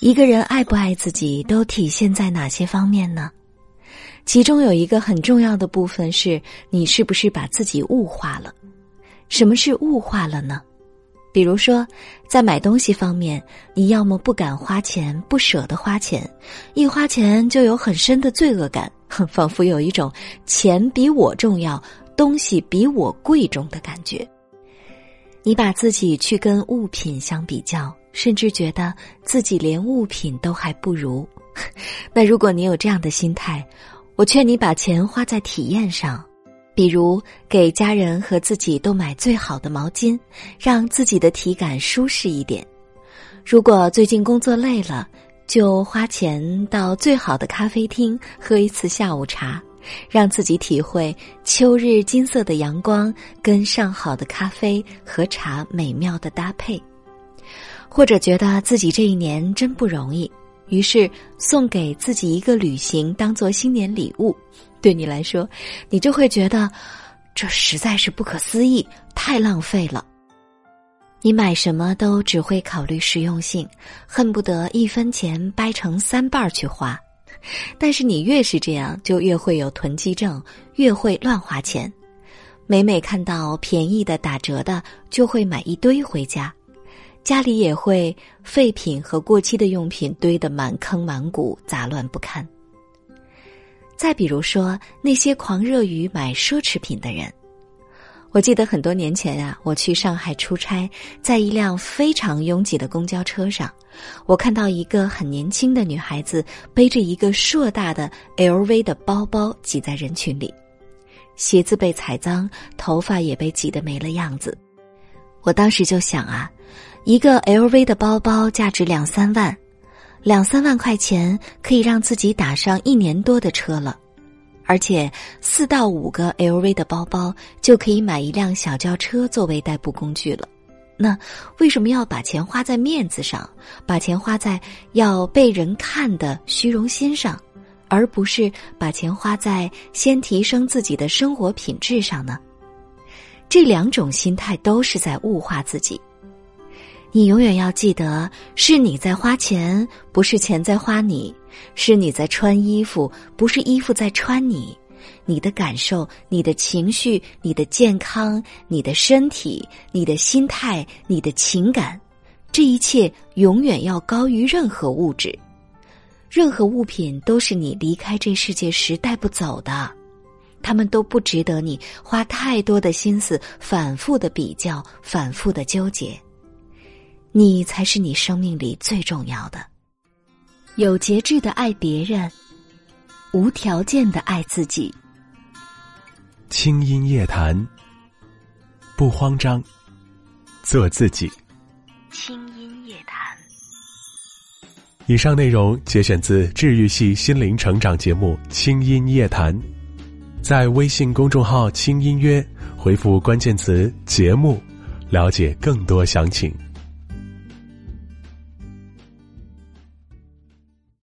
一个人爱不爱自己，都体现在哪些方面呢？其中有一个很重要的部分是你是不是把自己物化了？什么是物化了呢？比如说，在买东西方面，你要么不敢花钱，不舍得花钱，一花钱就有很深的罪恶感，仿佛有一种钱比我重要，东西比我贵重的感觉。你把自己去跟物品相比较，甚至觉得自己连物品都还不如。那如果你有这样的心态，我劝你把钱花在体验上。比如给家人和自己都买最好的毛巾，让自己的体感舒适一点。如果最近工作累了，就花钱到最好的咖啡厅喝一次下午茶，让自己体会秋日金色的阳光跟上好的咖啡和茶美妙的搭配。或者觉得自己这一年真不容易，于是送给自己一个旅行，当做新年礼物。对你来说，你就会觉得这实在是不可思议，太浪费了。你买什么都只会考虑实用性，恨不得一分钱掰成三瓣去花。但是你越是这样，就越会有囤积症，越会乱花钱。每每看到便宜的、打折的，就会买一堆回家，家里也会废品和过期的用品堆得满坑满谷，杂乱不堪。再比如说那些狂热于买奢侈品的人，我记得很多年前啊，我去上海出差，在一辆非常拥挤的公交车上，我看到一个很年轻的女孩子背着一个硕大的 LV 的包包挤在人群里，鞋子被踩脏，头发也被挤得没了样子。我当时就想啊，一个 LV 的包包价值两三万。两三万块钱可以让自己打上一年多的车了，而且四到五个 LV 的包包就可以买一辆小轿车作为代步工具了。那为什么要把钱花在面子上，把钱花在要被人看的虚荣心上，而不是把钱花在先提升自己的生活品质上呢？这两种心态都是在物化自己。你永远要记得，是你在花钱，不是钱在花你；是你在穿衣服，不是衣服在穿你。你的感受、你的情绪、你的健康、你的身体、你的心态、你的情感，这一切永远要高于任何物质。任何物品都是你离开这世界时带不走的，他们都不值得你花太多的心思反复的比较、反复的纠结。你才是你生命里最重要的。有节制的爱别人，无条件的爱自己。轻音夜谈，不慌张，做自己。轻音夜谈。以上内容节选自治愈系心灵成长节目《轻音夜谈》，在微信公众号“轻音约”回复关键词“节目”，了解更多详情。